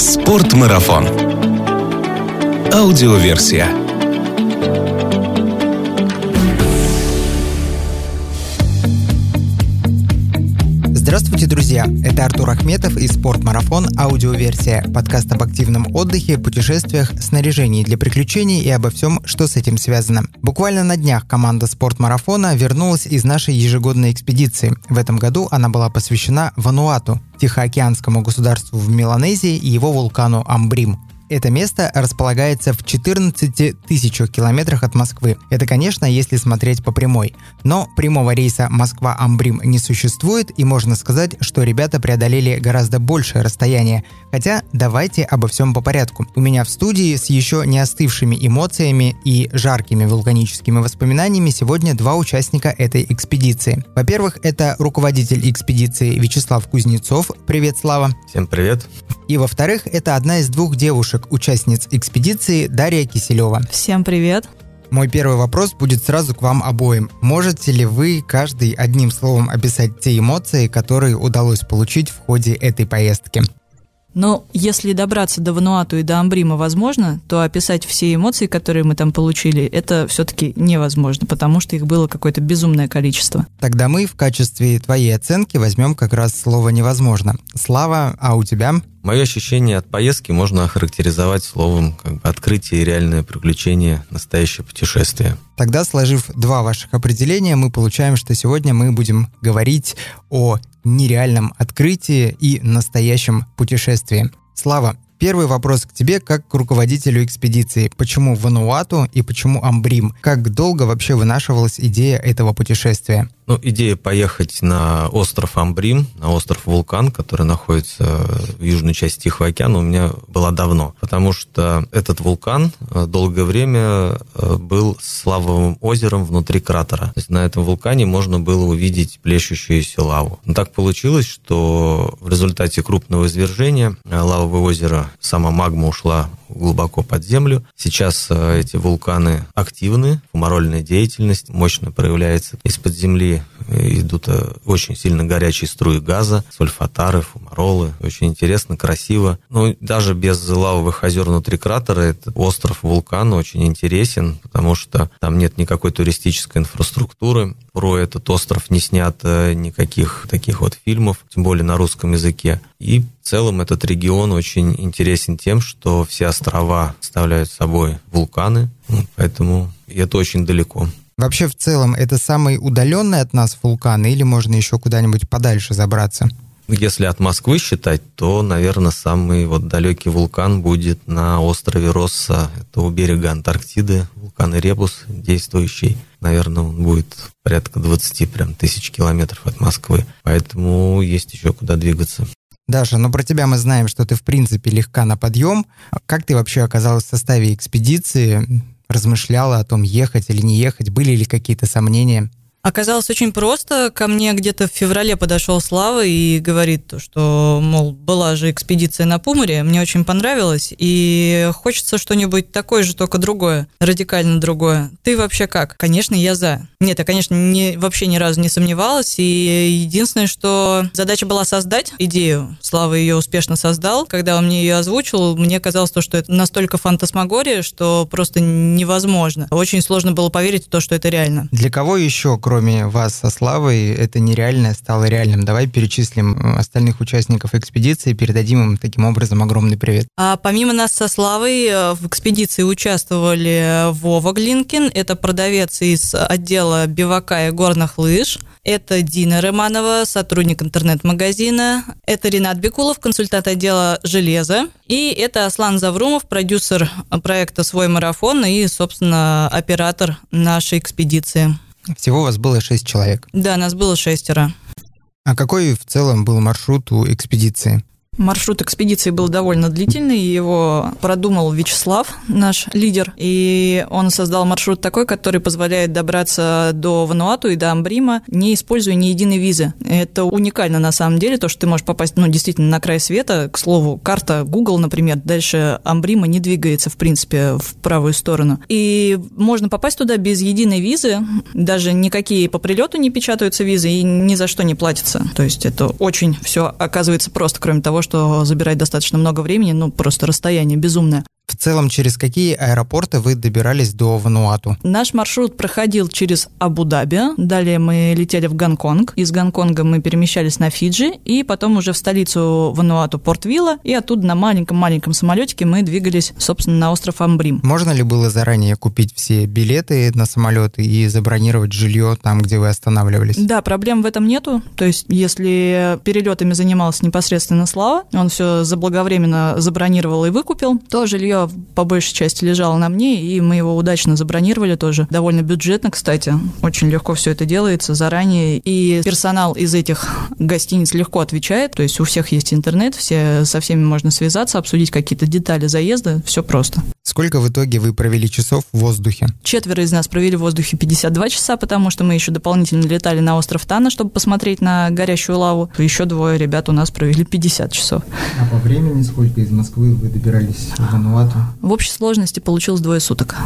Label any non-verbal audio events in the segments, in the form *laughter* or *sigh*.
Спортмарафон. Аудиоверсия. Здравствуйте, друзья! Это Артур Ахметов и «Спортмарафон. Аудиоверсия» – подкаст об активном отдыхе, путешествиях, снаряжении для приключений и обо всем, что с этим связано. Буквально на днях команда «Спортмарафона» вернулась из нашей ежегодной экспедиции. В этом году она была посвящена Вануату, Тихоокеанскому государству в Меланезии и его вулкану Амбрим. Это место располагается в 14 тысячах километрах от Москвы. Это, конечно, если смотреть по прямой. Но прямого рейса Москва-Амбрим не существует, и можно сказать, что ребята преодолели гораздо большее расстояние. Хотя давайте обо всем по порядку. У меня в студии с еще не остывшими эмоциями и жаркими вулканическими воспоминаниями сегодня два участника этой экспедиции. Во-первых, это руководитель экспедиции Вячеслав Кузнецов. Привет, Слава. Всем привет. И во-вторых, это одна из двух девушек, участниц экспедиции Дарья Киселева. Всем привет. Мой первый вопрос будет сразу к вам обоим. Можете ли вы каждый одним словом описать те эмоции, которые удалось получить в ходе этой поездки? Но если добраться до Вануату и до Амбрима возможно, то описать все эмоции, которые мы там получили, это все-таки невозможно, потому что их было какое-то безумное количество. Тогда мы в качестве твоей оценки возьмем как раз слово «невозможно». Слава, а у тебя? Мое ощущение от поездки можно охарактеризовать словом как бы открытие и реальное приключение, настоящее путешествие. Тогда, сложив два ваших определения, мы получаем, что сегодня мы будем говорить о нереальном открытии и настоящем путешествии. Слава, Первый вопрос к тебе как к руководителю экспедиции. Почему Вануату и почему Амбрим? Как долго вообще вынашивалась идея этого путешествия? Ну, идея поехать на остров Амбрим, на остров Вулкан, который находится в южной части Тихого океана, у меня была давно. Потому что этот вулкан э, долгое время э, был славовым озером внутри кратера. То есть на этом вулкане можно было увидеть плещущуюся лаву. Но так получилось, что в результате крупного извержения э, лавовое озеро, сама магма ушла глубоко под землю. Сейчас эти вулканы активны, фумарольная деятельность мощно проявляется из-под земли идут э, очень сильно горячие струи газа, сульфатары, фумаролы. Очень интересно, красиво. Ну, даже без лавовых озер внутри кратера этот остров вулкана очень интересен, потому что там нет никакой туристической инфраструктуры. Про этот остров не снято никаких таких вот фильмов, тем более на русском языке. И в целом этот регион очень интересен тем, что все острова представляют собой вулканы, поэтому это очень далеко. Вообще, в целом, это самый удаленный от нас вулкан или можно еще куда-нибудь подальше забраться? Если от Москвы считать, то, наверное, самый вот далекий вулкан будет на острове Росса. Это у берега Антарктиды, вулкан Ребус действующий. Наверное, он будет порядка 20 прям, тысяч километров от Москвы. Поэтому есть еще куда двигаться. Даша, ну про тебя мы знаем, что ты в принципе легка на подъем. Как ты вообще оказалась в составе экспедиции? Размышляла о том, ехать или не ехать? Были ли какие-то сомнения? Оказалось очень просто. Ко мне где-то в феврале подошел Слава и говорит, что, мол, была же экспедиция на Пумаре, мне очень понравилось, и хочется что-нибудь такое же, только другое, радикально другое. Ты вообще как? Конечно, я за. Нет, я, конечно, не, вообще ни разу не сомневалась, и единственное, что задача была создать идею. Слава ее успешно создал. Когда он мне ее озвучил, мне казалось то, что это настолько фантасмагория, что просто невозможно. Очень сложно было поверить в то, что это реально. Для кого еще, кроме вас со Славой, это нереальное стало реальным. Давай перечислим э, остальных участников экспедиции, передадим им таким образом огромный привет. А помимо нас со Славой э, в экспедиции участвовали Вова Глинкин, это продавец из отдела бивака и горных лыж, это Дина Романова, сотрудник интернет-магазина. Это Ренат Бекулов, консультант отдела железа. И это Аслан Заврумов, продюсер проекта «Свой марафон» и, собственно, оператор нашей экспедиции. Всего у вас было шесть человек? Да, нас было шестеро. А какой в целом был маршрут у экспедиции? Маршрут экспедиции был довольно длительный, его продумал Вячеслав, наш лидер, и он создал маршрут такой, который позволяет добраться до Вануату и до Амбрима, не используя ни единой визы. Это уникально на самом деле, то, что ты можешь попасть, ну, действительно, на край света. К слову, карта Google, например, дальше Амбрима не двигается, в принципе, в правую сторону. И можно попасть туда без единой визы, даже никакие по прилету не печатаются визы и ни за что не платятся. То есть это очень все оказывается просто, кроме того, что что забирает достаточно много времени, ну, просто расстояние безумное. В целом, через какие аэропорты вы добирались до Вануату? Наш маршрут проходил через Абу-Даби, далее мы летели в Гонконг, из Гонконга мы перемещались на Фиджи, и потом уже в столицу Вануату Порт-Вилла, и оттуда на маленьком-маленьком самолетике мы двигались, собственно, на остров Амбрим. Можно ли было заранее купить все билеты на самолеты и забронировать жилье там, где вы останавливались? Да, проблем в этом нету. То есть, если перелетами занимался непосредственно Слава, он все заблаговременно забронировал и выкупил, то жилье по большей части лежало на мне, и мы его удачно забронировали тоже. Довольно бюджетно, кстати. Очень легко все это делается заранее. И персонал из этих гостиниц легко отвечает. То есть у всех есть интернет, все, со всеми можно связаться, обсудить какие-то детали заезда. Все просто. Сколько в итоге вы провели часов в воздухе? Четверо из нас провели в воздухе 52 часа, потому что мы еще дополнительно летали на остров Тана, чтобы посмотреть на горящую лаву. Еще двое ребят у нас провели 50 часов. А по времени сколько из Москвы вы добирались в Вануату? В общей сложности получилось двое суток.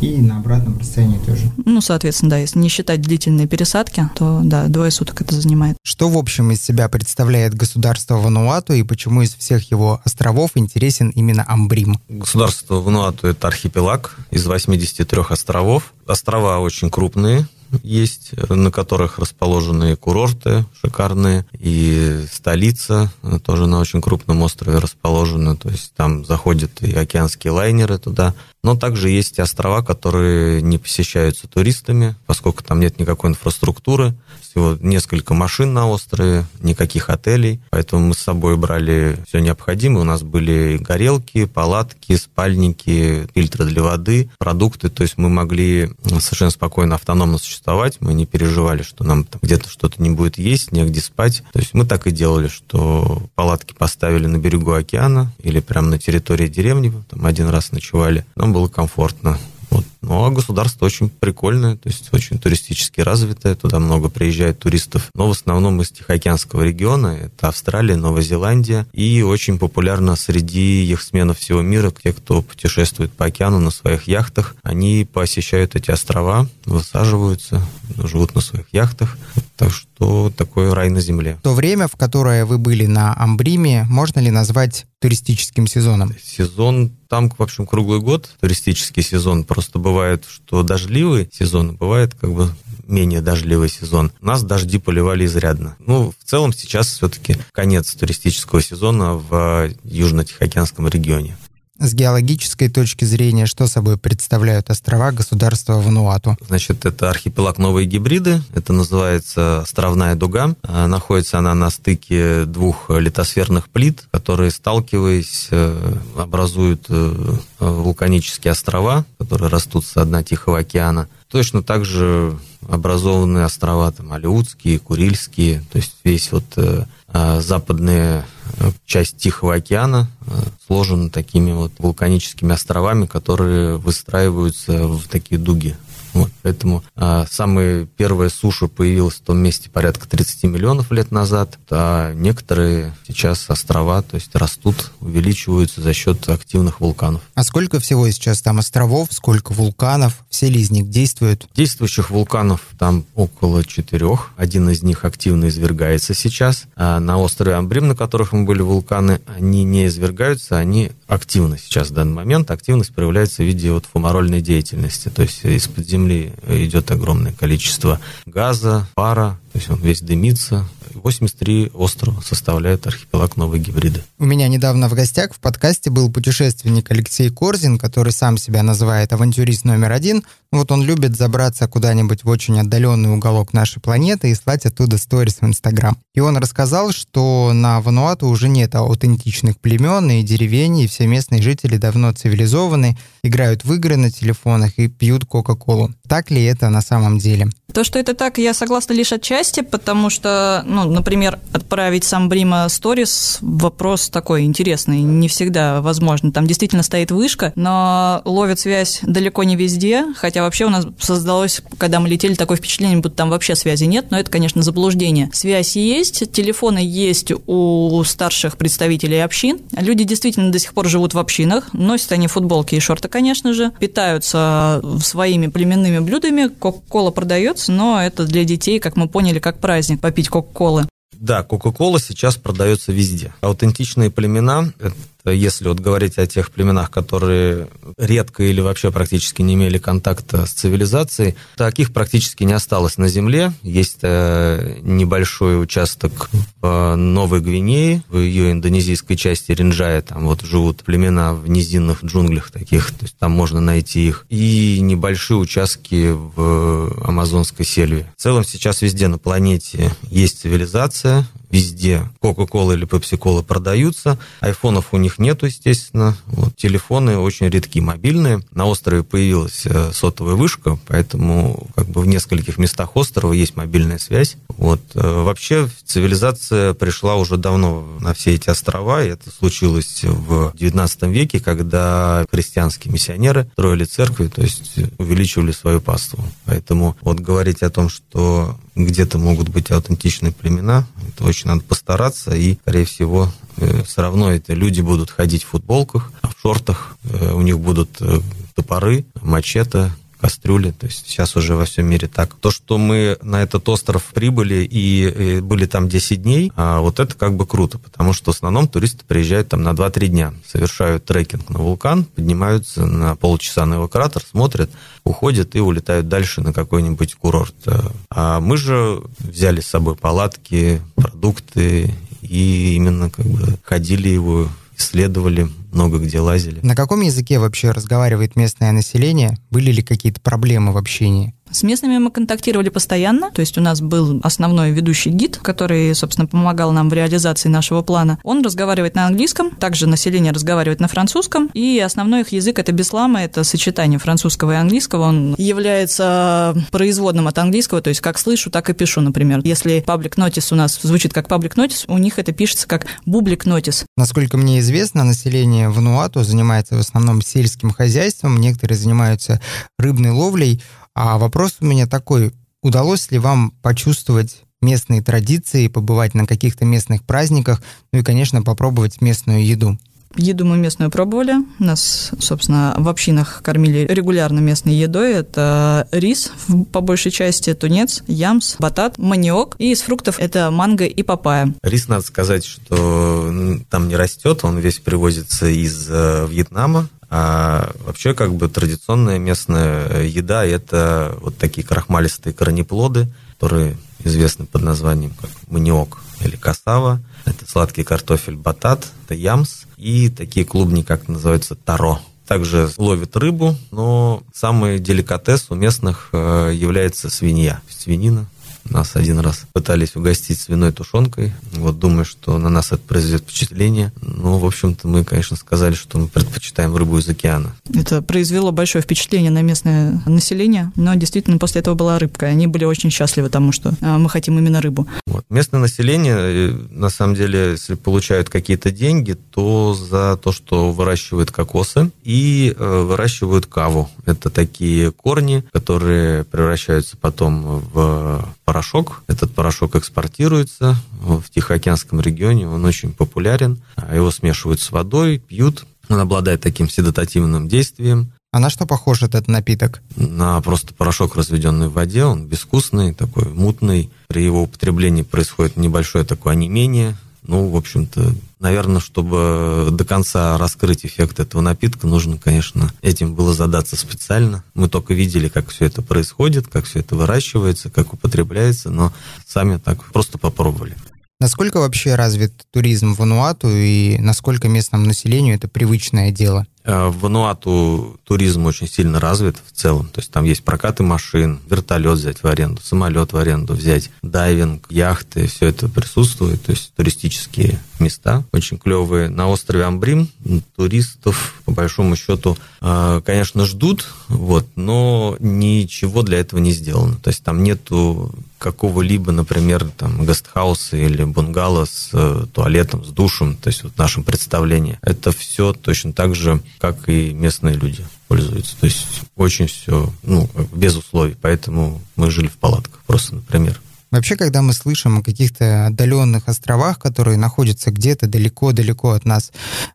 И на обратном расстоянии тоже? Ну, соответственно, да, если не считать длительные пересадки, то да, двое суток это занимает. Что, в общем, из себя представляет государство Вануату и почему из всех его островов интересен именно Амбрим? Государство Вануату – это архипелаг из 83 островов. Острова очень крупные, есть, на которых расположены курорты шикарные, и столица тоже на очень крупном острове расположена, то есть там заходят и океанские лайнеры туда, но также есть острова, которые не посещаются туристами, поскольку там нет никакой инфраструктуры, всего несколько машин на острове, никаких отелей, поэтому мы с собой брали все необходимое. У нас были горелки, палатки, спальники, фильтры для воды, продукты, то есть мы могли совершенно спокойно, автономно существовать, мы не переживали, что нам где-то что-то не будет есть, негде спать. То есть мы так и делали, что палатки поставили на берегу океана или прямо на территории деревни, там один раз ночевали. Было комфортно. Вот. Ну, а государство очень прикольное, то есть очень туристически развитое, туда много приезжает туристов, но в основном из Тихоокеанского региона, это Австралия, Новая Зеландия, и очень популярно среди их сменов всего мира, те, кто путешествует по океану на своих яхтах, они посещают эти острова, высаживаются, живут на своих яхтах, так что такой рай на земле. То время, в которое вы были на Амбриме, можно ли назвать туристическим сезоном? Сезон там, в общем, круглый год туристический сезон. Просто бывает, что дождливый сезон, бывает как бы менее дождливый сезон. У нас дожди поливали изрядно. Ну, в целом сейчас все-таки конец туристического сезона в Южно-Тихоокеанском регионе. С геологической точки зрения, что собой представляют острова государства Вануату? Значит, это архипелаг Новые Гибриды, это называется островная дуга. А, находится она на стыке двух литосферных плит, которые, сталкиваясь, э, образуют э, вулканические острова, которые растут с дна Тихого океана. Точно так же образованы острова там, Алиутские, Курильские, то есть весь вот э, а, западная часть Тихого океана э, сложена такими вот вулканическими островами, которые выстраиваются в такие дуги. Вот, поэтому а, самая первая суша появилась в том месте порядка 30 миллионов лет назад, а некоторые сейчас острова, то есть растут, увеличиваются за счет активных вулканов. А сколько всего сейчас там островов, сколько вулканов, все ли из них действуют? Действующих вулканов там около четырех, один из них активно извергается сейчас. А на острове Амбрим, на которых мы были вулканы, они не извергаются, они активны сейчас в данный момент. Активность проявляется в виде вот фумарольной деятельности, то есть из-под земли Земли идет огромное количество газа, пара, то есть он весь дымится. 83 острова составляют архипелаг Новые Гибриды. У меня недавно в гостях в подкасте был путешественник Алексей Корзин, который сам себя называет авантюрист номер один. Вот он любит забраться куда-нибудь в очень отдаленный уголок нашей планеты и слать оттуда сторис в Инстаграм. И он рассказал, что на Вануату уже нет аутентичных племен и деревень, и все местные жители давно цивилизованы, играют в игры на телефонах и пьют Кока-Колу. Так ли это на самом деле? То, что это так, я согласна лишь отчасти, потому что, ну, например, отправить сам Брима сторис – вопрос такой интересный, не всегда возможно. Там действительно стоит вышка, но ловит связь далеко не везде, хотя вообще у нас создалось, когда мы летели, такое впечатление, будто там вообще связи нет, но это, конечно, заблуждение. Связь есть, телефоны есть у старших представителей общин. Люди действительно до сих пор живут в общинах, носят они футболки и шорты, конечно же, питаются своими племенными блюдами, кока-кола продается, но это для детей, как мы поняли, как праздник попить кока-колы. Да, Кока-Кола сейчас продается везде. Аутентичные племена если вот говорить о тех племенах, которые редко или вообще практически не имели контакта с цивилизацией, таких практически не осталось на Земле. Есть э, небольшой участок в Новой Гвинее, в ее индонезийской части Ринджая, там вот живут племена в низинных джунглях таких, то есть там можно найти их, и небольшие участки в амазонской сельве. В целом сейчас везде на планете есть цивилизация, везде Кока-Кола или Пепси-Кола продаются. Айфонов у них нету, естественно. Вот, телефоны очень редкие, мобильные. На острове появилась э, сотовая вышка, поэтому как бы в нескольких местах острова есть мобильная связь. Вот. Э, вообще цивилизация пришла уже давно на все эти острова, и это случилось в XIX веке, когда христианские миссионеры строили церкви, то есть увеличивали свою паству. Поэтому вот говорить о том, что где-то могут быть аутентичные племена, это очень надо постараться, и, скорее всего, э, все равно это люди будут ходить в футболках, в шортах, э, у них будут э, топоры, мачете, кастрюли. То есть сейчас уже во всем мире так. То, что мы на этот остров прибыли и были там 10 дней, а вот это как бы круто, потому что в основном туристы приезжают там на 2-3 дня, совершают трекинг на вулкан, поднимаются на полчаса на его кратер, смотрят, уходят и улетают дальше на какой-нибудь курорт. А мы же взяли с собой палатки, продукты и именно как бы ходили его, исследовали, много где лазили. На каком языке вообще разговаривает местное население? Были ли какие-то проблемы в общении? С местными мы контактировали постоянно, то есть у нас был основной ведущий гид, который, собственно, помогал нам в реализации нашего плана. Он разговаривает на английском, также население разговаривает на французском, и основной их язык – это беслама, это сочетание французского и английского. Он является производным от английского, то есть как слышу, так и пишу, например. Если public notice у нас звучит как public notice, у них это пишется как public notice. Насколько мне известно, население Вануату занимается в основном сельским хозяйством, некоторые занимаются рыбной ловлей, а вопрос у меня такой, удалось ли вам почувствовать местные традиции, побывать на каких-то местных праздниках, ну и, конечно, попробовать местную еду? Еду мы местную пробовали. Нас, собственно, в общинах кормили регулярно местной едой. Это рис, по большей части, тунец, ямс, батат, маниок. И из фруктов это манго и папайя. Рис, надо сказать, что там не растет. Он весь привозится из э, Вьетнама. А вообще, как бы традиционная местная еда – это вот такие крахмалистые корнеплоды, которые известны под названием как маниок или касава. Это сладкий картофель батат, это ямс и такие клубни, как называются, таро. Также ловят рыбу, но самый деликатес у местных э, является свинья. Свинина нас один раз пытались угостить свиной тушенкой. Вот думаю, что на нас это произведет впечатление. Но, в общем-то, мы, конечно, сказали, что мы предпочитаем рыбу из океана. Это произвело большое впечатление на местное население, но действительно после этого была рыбка. Они были очень счастливы тому, что а, мы хотим именно рыбу. Вот. Местное население, э, на самом деле, если получают какие-то деньги, то за то, что выращивают кокосы и э, выращивают каву. Это такие корни, которые превращаются потом в порошок. Этот порошок экспортируется в Тихоокеанском регионе, он очень популярен. Его смешивают с водой, пьют. Он обладает таким седатативным действием. А на что похож этот напиток? На просто порошок, разведенный в воде. Он безвкусный, такой мутный. При его употреблении происходит небольшое такое онемение, ну, в общем-то, наверное, чтобы до конца раскрыть эффект этого напитка, нужно, конечно, этим было задаться специально. Мы только видели, как все это происходит, как все это выращивается, как употребляется, но сами так просто попробовали. Насколько вообще развит туризм в Вануату и насколько местному населению это привычное дело? Э, Вануату туризм очень сильно развит в целом. То есть там есть прокаты машин, вертолет взять в аренду, самолет в аренду взять, дайвинг, яхты, все это присутствует. То есть туристические места очень клевые. На острове Амбрим туристов, по большому счету, э, конечно, ждут, вот, но ничего для этого не сделано. То есть там нету какого-либо, например, там, гестхауса или бунгало с э, туалетом, с душем, то есть вот в нашем представлении. Это все точно так же как и местные люди пользуются. То есть очень все, ну, без условий. Поэтому мы жили в палатках, просто, например. Вообще, когда мы слышим о каких-то отдаленных островах, которые находятся где-то далеко-далеко от нас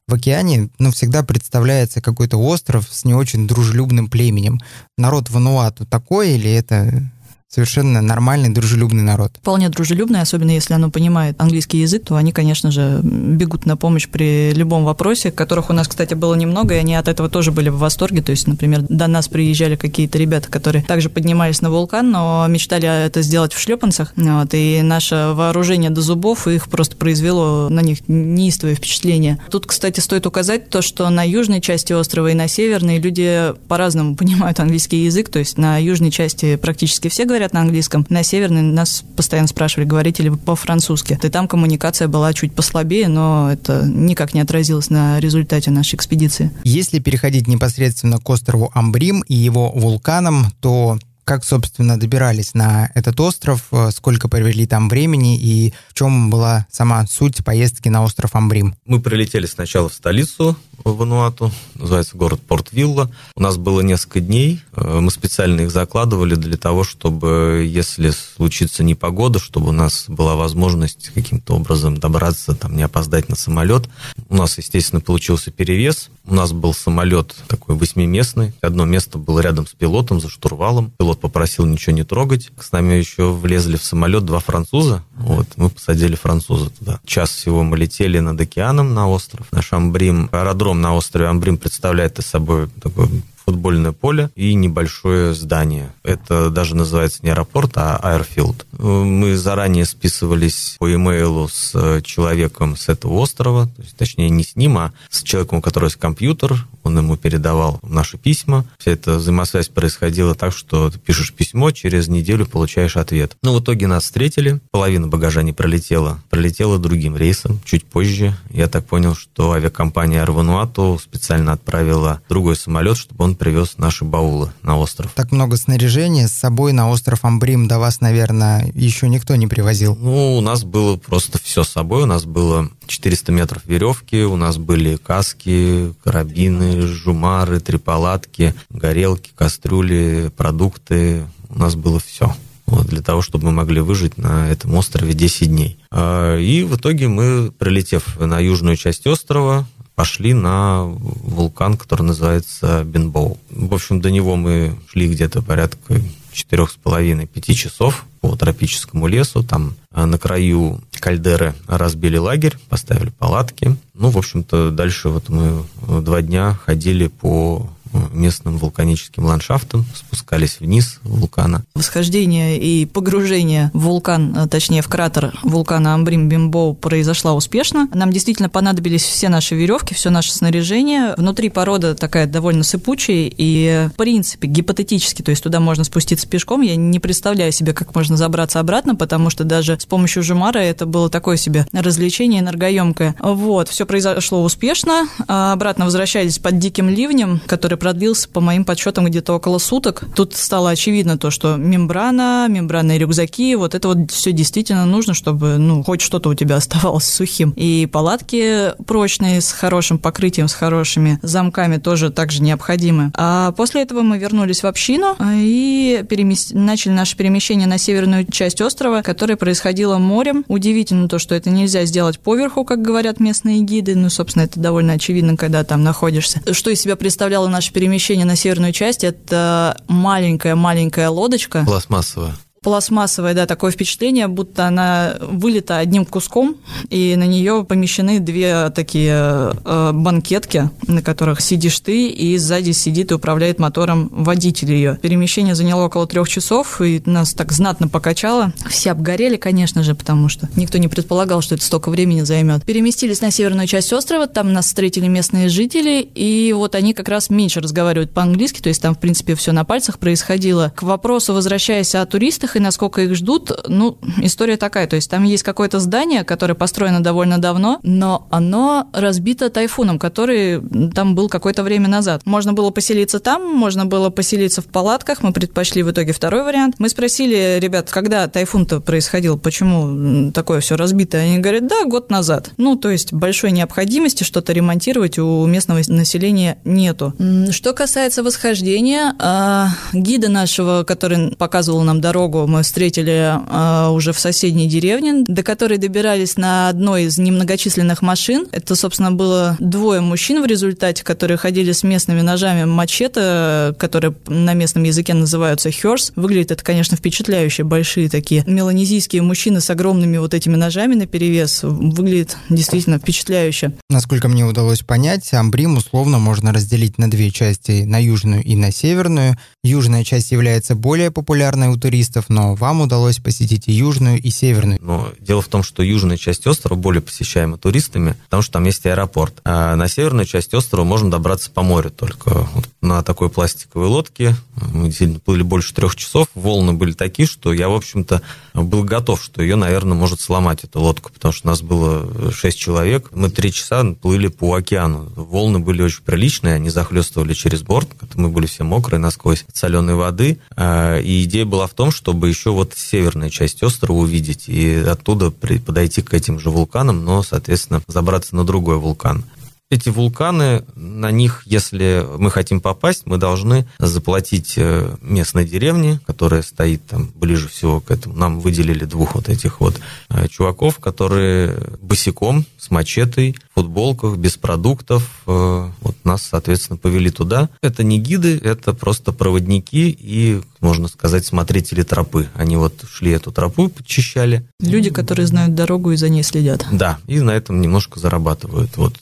в океане, ну, всегда представляется какой-то остров с не очень дружелюбным племенем. Народ Вануату такой или это совершенно нормальный, дружелюбный народ. Вполне дружелюбный, особенно если оно понимает английский язык, то они, конечно же, бегут на помощь при любом вопросе, которых у нас, кстати, было немного, и они от этого тоже были в восторге. То есть, например, до нас приезжали какие-то ребята, которые также поднимались на вулкан, но мечтали это сделать в шлепанцах. Вот, и наше вооружение до зубов их просто произвело на них неистовое впечатление. Тут, кстати, стоит указать то, что на южной части острова и на северной люди по-разному *laughs* понимают английский язык. То есть на южной части практически все говорят на английском, на северной нас постоянно спрашивали, говорите ли вы по-французски. И там коммуникация была чуть послабее, но это никак не отразилось на результате нашей экспедиции. Если переходить непосредственно к острову Амбрим и его вулканам, то как, собственно, добирались на этот остров, э, сколько провели там времени и в чем была сама суть поездки на остров Амбрим? Мы прилетели сначала в столицу Вануату, называется город Порт-Вилла. У нас было несколько дней, э, мы специально их закладывали для того, чтобы, если случится непогода, чтобы у нас была возможность каким-то образом добраться, там, не опоздать на самолет. У нас, естественно, получился перевес. У нас был самолет такой восьмиместный. Одно место было рядом с пилотом, за штурвалом. Пилот попросил ничего не трогать. С нами еще влезли в самолет два француза. Вот, мы посадили француза туда. Час всего мы летели над океаном на остров, на Шамбрим. Аэродром на острове Амбрим представляет из собой такой футбольное поле и небольшое здание. Это даже называется не аэропорт, а аэрфилд. Мы заранее списывались по имейлу с э, человеком с этого острова, то есть, точнее не с ним, а с человеком, у которого есть компьютер, он ему передавал наши письма. Вся эта взаимосвязь происходила так, что ты пишешь письмо, через неделю получаешь ответ. Ну, в итоге нас встретили, половина багажа не пролетела, пролетела другим рейсом, чуть позже. Я так понял, что авиакомпания Арвануату специально отправила другой самолет, чтобы он привез наши баулы на остров. Так много снаряжения с собой на остров Амбрим до вас, наверное, еще никто не привозил. Ну, у нас было просто все с собой. У нас было 400 метров веревки, у нас были каски, карабины, жумары, три палатки, горелки, кастрюли, продукты. У нас было все. Вот, для того, чтобы мы могли выжить на этом острове 10 дней. А, и в итоге мы, прилетев на южную часть острова, пошли на вулкан, который называется Бенбоу. В общем, до него мы шли где-то порядка четырех с половиной пяти часов по тропическому лесу. Там а, на краю кальдеры разбили лагерь, поставили палатки. Ну, в общем-то, дальше вот мы два дня ходили по местным вулканическим ландшафтом, спускались вниз вулкана. Восхождение и погружение в вулкан, а, точнее в кратер вулкана Амбрим Бимбоу произошла успешно. Нам действительно понадобились все наши веревки, все наше снаряжение. Внутри порода такая довольно сыпучая и, в принципе, гипотетически, то есть туда можно спуститься пешком. Я не представляю себе, как можно забраться обратно, потому что даже с помощью жемара это было такое себе развлечение энергоемкое. Вот, все произошло успешно. А, обратно возвращались под диким ливнем, который продлился, по моим подсчетам, где-то около суток. Тут стало очевидно то, что мембрана, мембранные рюкзаки, вот это вот все действительно нужно, чтобы, ну, хоть что-то у тебя *laughs* оставалось сухим. И палатки прочные, с хорошим покрытием, с хорошими замками тоже также необходимы. А после этого мы вернулись в общину и перемес... начали наше перемещение на северную часть острова, которое происходило морем. Удивительно то, что это нельзя сделать поверху, как говорят местные гиды. Ну, собственно, это довольно очевидно, когда там находишься. Что из себя представляло наше перемещение на северную часть, это маленькая-маленькая лодочка. Пластмассовая пластмассовое, да, такое впечатление, будто она вылита одним куском, и на нее помещены две такие э, банкетки, на которых сидишь ты, и сзади сидит и управляет мотором водитель ее. Перемещение заняло около трех часов, и нас так знатно покачало. Все обгорели, конечно же, потому что никто не предполагал, что это столько времени займет. Переместились на северную часть острова, там нас встретили местные жители, и вот они как раз меньше разговаривают по-английски, то есть там, в принципе, все на пальцах происходило. К вопросу, возвращаясь о туристах, и насколько их ждут, ну, история такая. То есть там есть какое-то здание, которое построено довольно давно, но оно разбито тайфуном, который там был какое-то время назад. Можно было поселиться там, можно было поселиться в палатках. Мы предпочли в итоге второй вариант. Мы спросили, ребят, когда тайфун-то происходил, почему такое все разбито? Они говорят, да, год назад. Ну, то есть большой необходимости что-то ремонтировать у местного населения нету. Что касается восхождения, а, гида нашего, который показывал нам дорогу, Мы встретили э, уже в соседней деревне, до которой добирались на одной из немногочисленных машин. Это, собственно, было двое мужчин в результате, которые ходили с местными ножами мачете, которые на местном языке называются херс. Выглядит это, конечно, впечатляюще. Большие такие меланезийские мужчины с огромными вот этими ножами на перевес. Выглядит действительно впечатляюще. Насколько мне удалось понять, Амбрим условно можно разделить на две части, на южную и на северную. Южная часть является более популярной у туристов, но вам удалось посетить и южную, и северную. Но дело в том, что южная часть острова более посещаема туристами, потому что там есть аэропорт. А на северную часть острова можно добраться по морю только. Вот на такой пластиковой лодке мы действительно плыли больше трех часов. Волны были такие, что я, в общем-то, был готов, что ее, наверное, может сломать, эту лодку, потому что нас было шесть человек. Мы три часа плыли по океану. Волны были очень приличные, они захлестывали через борт. Мы были все мокрые насквозь от соленой воды. А, и идея была в том, чтобы еще вот северная часть острова увидеть и оттуда подойти к этим же вулканам, но, соответственно, забраться на другой вулкан. Эти вулканы, на них, если мы хотим попасть, мы должны заплатить э, местной деревне, которая стоит там ближе всего к этому. Нам выделили двух вот этих вот э, чуваков, которые босиком, с мачетой, футболках, без продуктов. Э, вот нас, соответственно, повели туда. Это не гиды, это просто проводники и, можно сказать, смотрители тропы. Они вот шли эту тропу, подчищали. Люди, которые знают дорогу и за ней следят. Да, и на этом немножко зарабатывают. Вот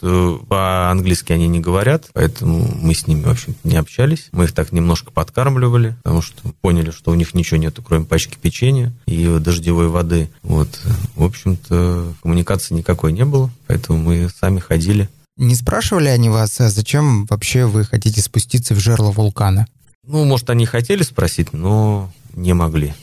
по-английски они не говорят, поэтому мы с ними, в общем не общались. Мы их так немножко подкармливали, потому что поняли, что у них ничего нету, кроме пачки печенья и дождевой воды. Вот, в общем-то, коммуникации никакой не было, поэтому мы сами ходили. Не спрашивали они вас, а зачем вообще вы хотите спуститься в жерло вулкана? Ну, может, они хотели спросить, но не могли.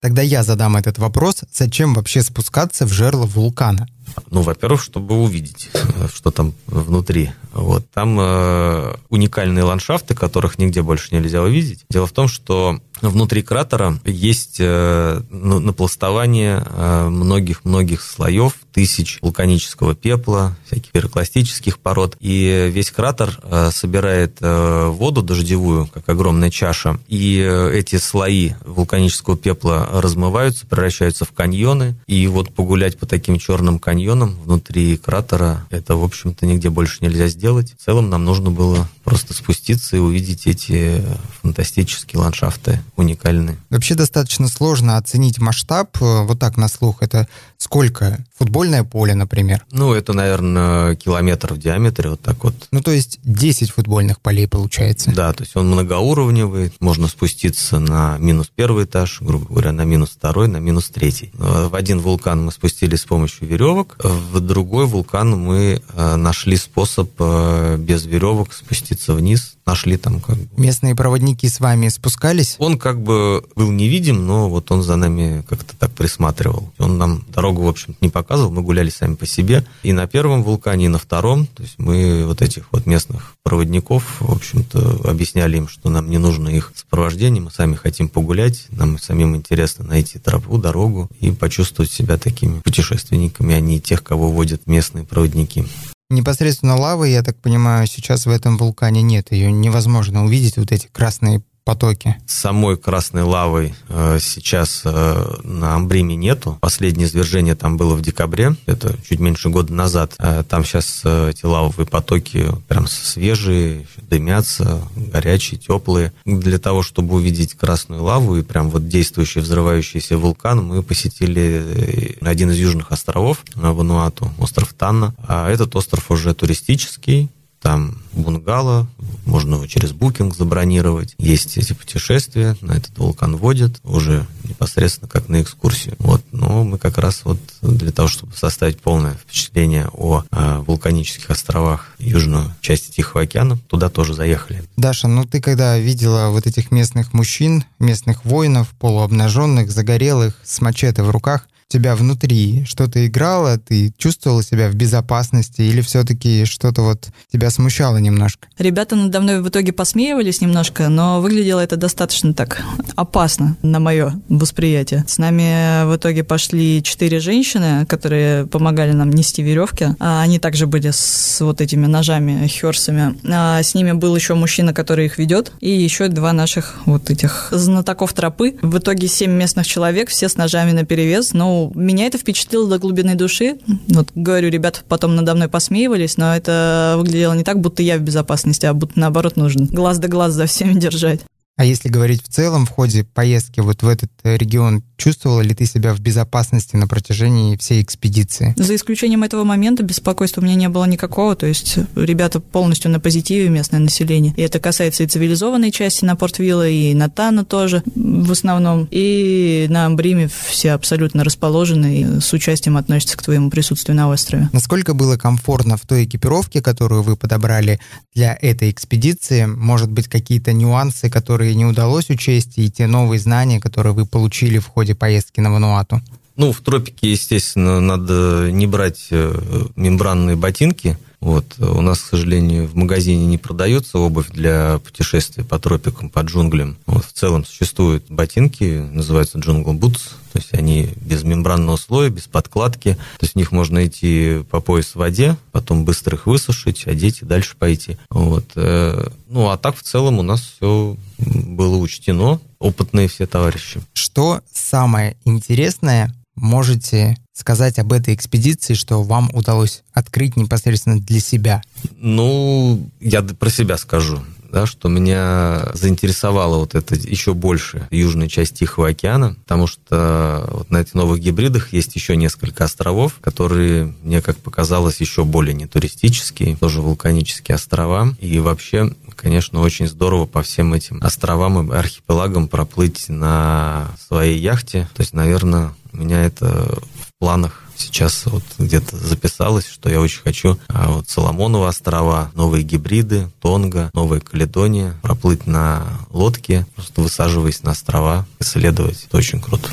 Тогда я задам этот вопрос. Зачем вообще спускаться в жерло вулкана? Ну, во-первых, чтобы увидеть, э, что там внутри. Вот. Там э, уникальные ландшафты, которых нигде больше нельзя увидеть. Дело в том, что внутри кратера есть э, напластование многих-многих э, слоев, тысяч вулканического пепла, всяких пирокластических пород. И весь кратер э, собирает э, воду дождевую, как огромная чаша. И э, эти слои вулканического пепла размываются, превращаются в каньоны. И вот погулять по таким черным каньонам каньоном внутри кратера. Это, в общем-то, нигде больше нельзя сделать. В целом нам нужно было просто спуститься и увидеть эти фантастические ландшафты, уникальные. Вообще достаточно сложно оценить масштаб. Вот так на слух. Это сколько? Футбольное поле, например? Ну, это, наверное, километр в диаметре, вот так вот. Ну, то есть 10 футбольных полей получается. Да, то есть он многоуровневый. Можно спуститься на минус первый этаж, грубо говоря, на минус второй, на минус третий. В один вулкан мы спустились с помощью веревок, веревок. В другой вулкан мы э, нашли способ э, без веревок спуститься вниз. Нашли там как бы... Местные проводники с вами спускались? Он как бы был невидим, но вот он за нами как-то так присматривал. Он нам дорогу, в общем не показывал, мы гуляли сами по себе. И на первом вулкане, и на втором. То есть мы вот этих вот местных проводников, в общем-то, объясняли им, что нам не нужно их сопровождение, мы сами хотим погулять, нам самим интересно найти тропу, дорогу и почувствовать себя такими путешественниками, а не тех, кого водят местные проводники. Непосредственно лавы, я так понимаю, сейчас в этом вулкане нет. Ее невозможно увидеть, вот эти красные потоке? Самой красной лавы э, сейчас э, на Амбриме нету. Последнее извержение там было в декабре, это чуть меньше года назад. Э, там сейчас э, эти лавовые потоки прям свежие, дымятся, горячие, теплые. Для того, чтобы увидеть красную лаву и прям вот действующий взрывающийся вулкан, мы посетили э, один из южных островов Вануату, остров Танна. А этот остров уже туристический, там бунгало, можно его через букинг забронировать. Есть эти путешествия, на этот вулкан водят уже непосредственно как на экскурсию. Вот. Но мы как раз вот для того, чтобы составить полное впечатление о, о вулканических островах южной части Тихого океана, туда тоже заехали. Даша, ну ты когда видела вот этих местных мужчин, местных воинов, полуобнаженных, загорелых, с мачете в руках, тебя внутри что-то играло, ты чувствовала себя в безопасности или все-таки что-то вот тебя смущало немножко? Ребята надо мной в итоге посмеивались немножко, но выглядело это достаточно так опасно на мое восприятие. С нами в итоге пошли четыре женщины, которые помогали нам нести веревки. А они также были с вот этими ножами, херсами. А с ними был еще мужчина, который их ведет, и еще два наших вот этих знатоков тропы. В итоге семь местных человек, все с ножами на перевес. Меня это впечатлило до глубины души. Вот говорю, ребята потом надо мной посмеивались, но это выглядело не так, будто я в безопасности, а будто наоборот нужно глаз да глаз за всеми держать. А если говорить в целом, в ходе поездки вот в этот э, регион, чувствовала ли ты себя в безопасности на протяжении всей экспедиции? За исключением этого момента беспокойства у меня не было никакого, то есть ребята полностью на позитиве, местное население. И это касается и цивилизованной части на Порт-Вилла, и на Тану тоже в основном, и на Амбриме все абсолютно расположены и с участием относятся к твоему присутствию на острове. Насколько было комфортно в той экипировке, которую вы подобрали для этой экспедиции? Может быть, какие-то нюансы, которые которые не удалось учесть, и те новые знания, которые вы получили в ходе поездки на Вануату? Ну, в тропике, естественно, надо не брать э, мембранные ботинки. Вот. У нас, к сожалению, в магазине не продается обувь для путешествий по тропикам, по джунглям. Вот. В целом существуют ботинки, называются джунгл бутс, то есть они без мембранного слоя, без подкладки. То есть в них можно идти по пояс в воде, потом быстро их высушить, одеть и дальше пойти. Вот. Э, ну, а так в целом у нас все было учтено, опытные все товарищи. Что самое интересное можете сказать об этой экспедиции, что вам удалось открыть непосредственно для себя? Ну, я про себя скажу да, что меня заинтересовала вот эта еще больше южная часть Тихого океана, потому что вот на этих новых гибридах есть еще несколько островов, которые, мне как показалось, еще более не туристические, тоже вулканические острова. И вообще, конечно, очень здорово по всем этим островам и архипелагам проплыть на своей яхте. То есть, наверное, у меня это в планах сейчас вот где-то записалось, что я очень хочу а вот Соломоновы острова, новые гибриды, Тонга, Новая Каледония, проплыть на лодке, просто высаживаясь на острова, исследовать. Это очень круто.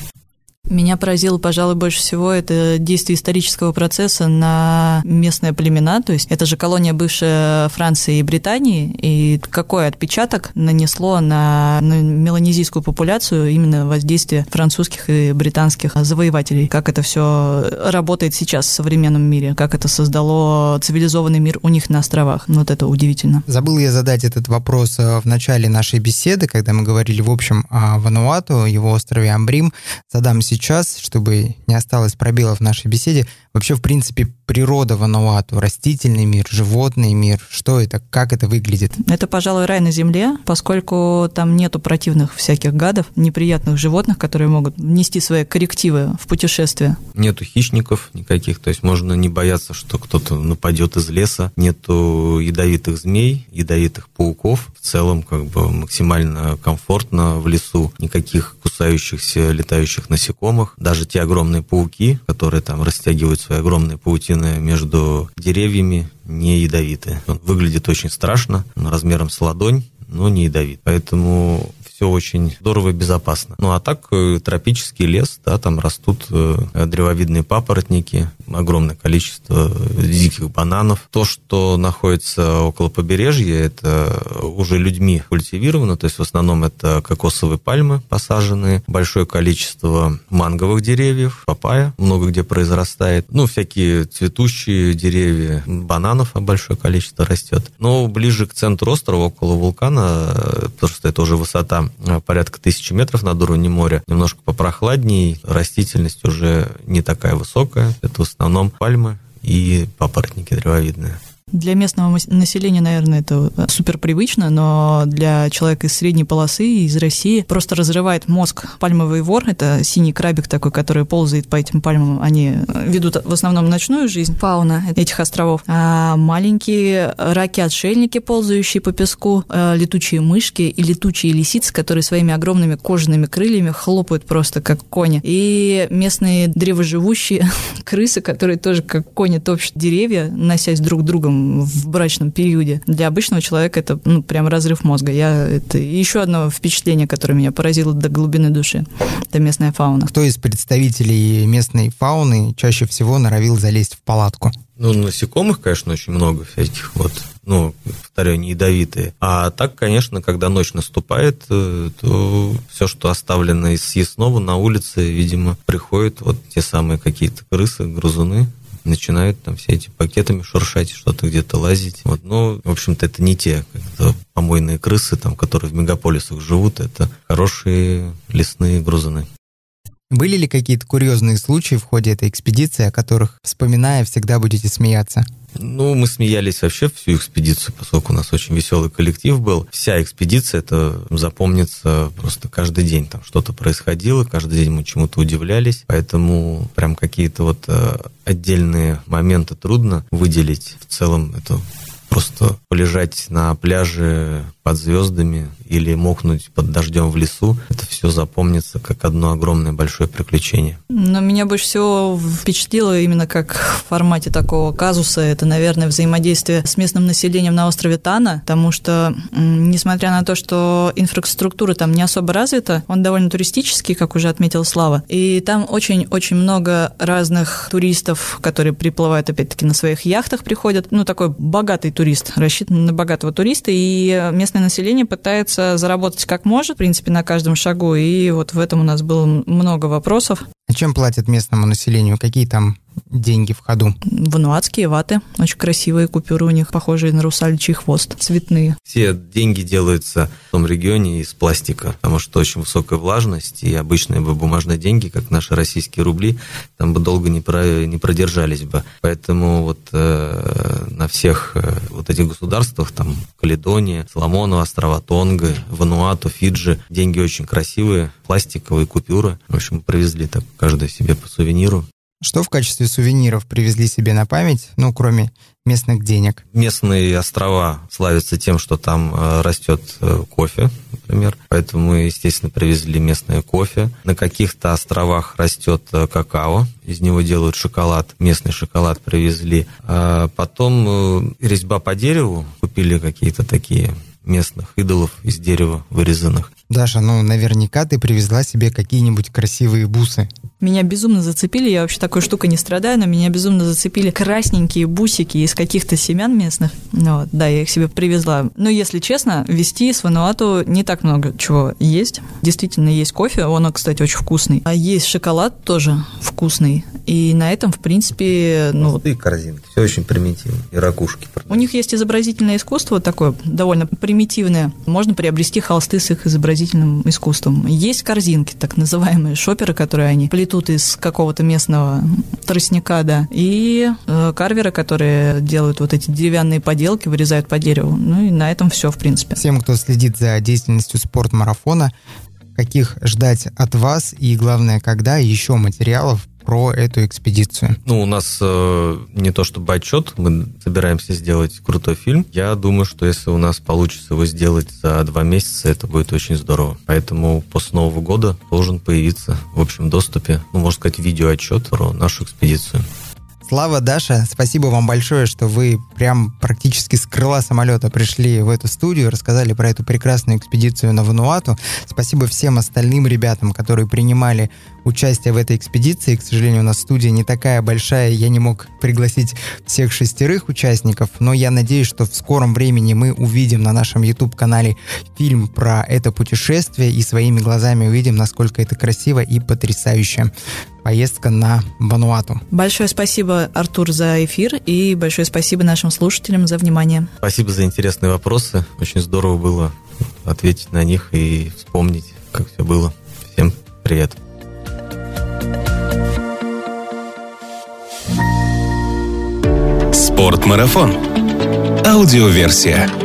Меня поразило, пожалуй, больше всего это действие исторического процесса на местные племена, то есть это же колония бывшей Франции и Британии, и какой отпечаток нанесло на, на меланезийскую популяцию именно воздействие французских и британских завоевателей, как это все работает сейчас в современном мире, как это создало цивилизованный мир у них на островах. Вот это удивительно. Забыл я задать этот вопрос э, в начале нашей беседы, когда мы говорили в общем о Вануату, его острове Амбрим. Задам сейчас сейчас, чтобы не осталось пробелов в нашей беседе, вообще, в принципе, природа Вануату, растительный мир, животный мир, что это, как это выглядит? Это, пожалуй, рай на земле, поскольку там нету противных всяких гадов, неприятных животных, которые могут внести свои коррективы в путешествие. Нету хищников никаких, то есть можно не бояться, что кто-то нападет из леса, нету ядовитых змей, ядовитых пауков, в целом как бы максимально комфортно в лесу, никаких кусающихся летающих насекомых, даже те огромные пауки, которые там растягивают свои огромные паутины между деревьями не ядовиты. Он выглядит очень страшно, размером с ладонь, но не ядовит. Поэтому все очень здорово и безопасно. Ну а так э, тропический лес, да, там растут э, древовидные папоротники, огромное количество диких бананов. То, что находится около побережья, это уже людьми культивировано, то есть в основном это кокосовые пальмы посаженные, большое количество манговых деревьев, папайя много где произрастает, ну всякие цветущие деревья, бананов большое количество растет. Но ближе к центру острова, около вулкана, э, потому что это уже высота Э, порядка тысячи метров над уровнем моря, немножко попрохладней, растительность уже не такая высокая, это в основном пальмы и папоротники древовидные. Для местного населения, наверное, это супер привычно, но для человека из средней полосы, из России, просто разрывает мозг пальмовый вор. Это синий крабик такой, который ползает по этим пальмам. Они ведут в основном ночную жизнь, фауна этих островов. А маленькие раки-отшельники, ползающие по песку, э, летучие мышки и летучие лисицы, которые своими огромными кожаными крыльями хлопают просто как кони. И местные древоживущие *laughs* крысы, которые тоже как кони топчут деревья, носясь друг другом таком в брачном периоде. Для обычного человека это ну, прям разрыв мозга. Я, это еще одно впечатление, которое меня поразило до глубины души. Это местная фауна. Кто из представителей местной фауны чаще всего норовил залезть в палатку? Ну, насекомых, конечно, очень много всяких, вот, ну, повторяю, не ядовитые. А так, конечно, когда ночь наступает, э, то все, что оставлено из съестного на улице, видимо, приходят вот те самые какие-то крысы, грызуны, начинают там все эти пакетами шуршать, что-то где-то лазить. Вот, но, в общем-то, это не те помойные крысы, там, которые в мегаполисах живут, это хорошие лесные грузуны. Были ли какие-то курьезные случаи в ходе этой экспедиции, о которых, вспоминая, всегда будете смеяться? Ну, мы смеялись вообще всю экспедицию, поскольку у нас очень веселый коллектив был. Вся экспедиция, это запомнится просто каждый день. Там что-то происходило, каждый день мы чему-то удивлялись. Поэтому прям какие-то вот э, отдельные моменты трудно выделить. В целом это просто полежать на пляже под звездами или мокнуть под дождем в лесу, это все запомнится как одно огромное большое приключение. Но меня больше всего впечатлило именно как в формате такого казуса, это, наверное, взаимодействие с местным населением на острове Тана, потому что, несмотря на то, что инфраструктура там не особо развита, он довольно туристический, как уже отметил Слава, и там очень-очень много разных туристов, которые приплывают, опять-таки, на своих яхтах приходят, ну, такой богатый турист, рассчитан на богатого туриста, и местные местное население пытается заработать как может, в принципе, на каждом шагу, и вот в этом у нас было много вопросов. А чем платят местному населению? Какие там деньги в ходу? Вануатские ваты. Очень красивые купюры у них, похожие на русаличий хвост, цветные. Все деньги делаются в том регионе из пластика, потому что очень высокая влажность, и обычные бы бумажные деньги, как наши российские рубли, там бы долго не, про, не продержались бы. Поэтому вот э, на всех э, вот этих государствах, там Каледония, Соломоново, острова Тонга, Вануату, Фиджи, деньги очень красивые, пластиковые купюры. В общем, привезли так каждый себе по сувениру. Что в качестве сувениров привезли себе на память, ну, кроме местных денег? Местные острова славятся тем, что там э, растет э, кофе, например. Поэтому мы, естественно, привезли местное кофе. На каких-то островах растет э, какао, из него делают шоколад. Местный шоколад привезли. А потом резьба по дереву. Купили какие-то такие местных идолов из дерева вырезанных. Даша, ну наверняка ты привезла себе какие-нибудь красивые бусы. Меня безумно зацепили, я вообще такой штукой не страдаю, но меня безумно зацепили красненькие бусики из каких-то семян местных. Ну, вот, да, я их себе привезла. Но если честно, вести с Вануату не так много чего есть. Действительно, есть кофе, он, кстати, очень вкусный. А есть шоколад тоже вкусный. И на этом, в принципе... Ну, Простые корзинки, все очень примитивно. И ракушки. У них есть изобразительное искусство такое довольно примитивное. Можно приобрести холсты с их изобразительным искусством. Есть корзинки, так называемые шоперы, которые они плетут из какого-то местного тростника, да, и э, карверы, которые делают вот эти деревянные поделки, вырезают по дереву. Ну и на этом все, в принципе. Всем, кто следит за деятельностью спортмарафона, каких ждать от вас и, главное, когда еще материалов про эту экспедицию? Ну, у нас э, не то чтобы отчет, мы собираемся сделать крутой фильм. Я думаю, что если у нас получится его сделать за два месяца, это будет очень здорово. Поэтому после Нового года должен появиться в общем доступе, ну, можно сказать, видеоотчет про нашу экспедицию. Слава, Даша, спасибо вам большое, что вы прям практически с крыла самолета пришли в эту студию, рассказали про эту прекрасную экспедицию на Вануату. Спасибо всем остальным ребятам, которые принимали участие в этой экспедиции. К сожалению, у нас студия не такая большая, я не мог пригласить всех шестерых участников, но я надеюсь, что в скором времени мы увидим на нашем YouTube-канале фильм про это путешествие и своими глазами увидим, насколько это красиво и потрясающе поездка на Вануату. Большое спасибо, Артур, за эфир и большое спасибо нашим слушателям за внимание. Спасибо за интересные вопросы. Очень здорово было ответить на них и вспомнить, как все было. Всем привет. Спортмарафон. Аудиоверсия.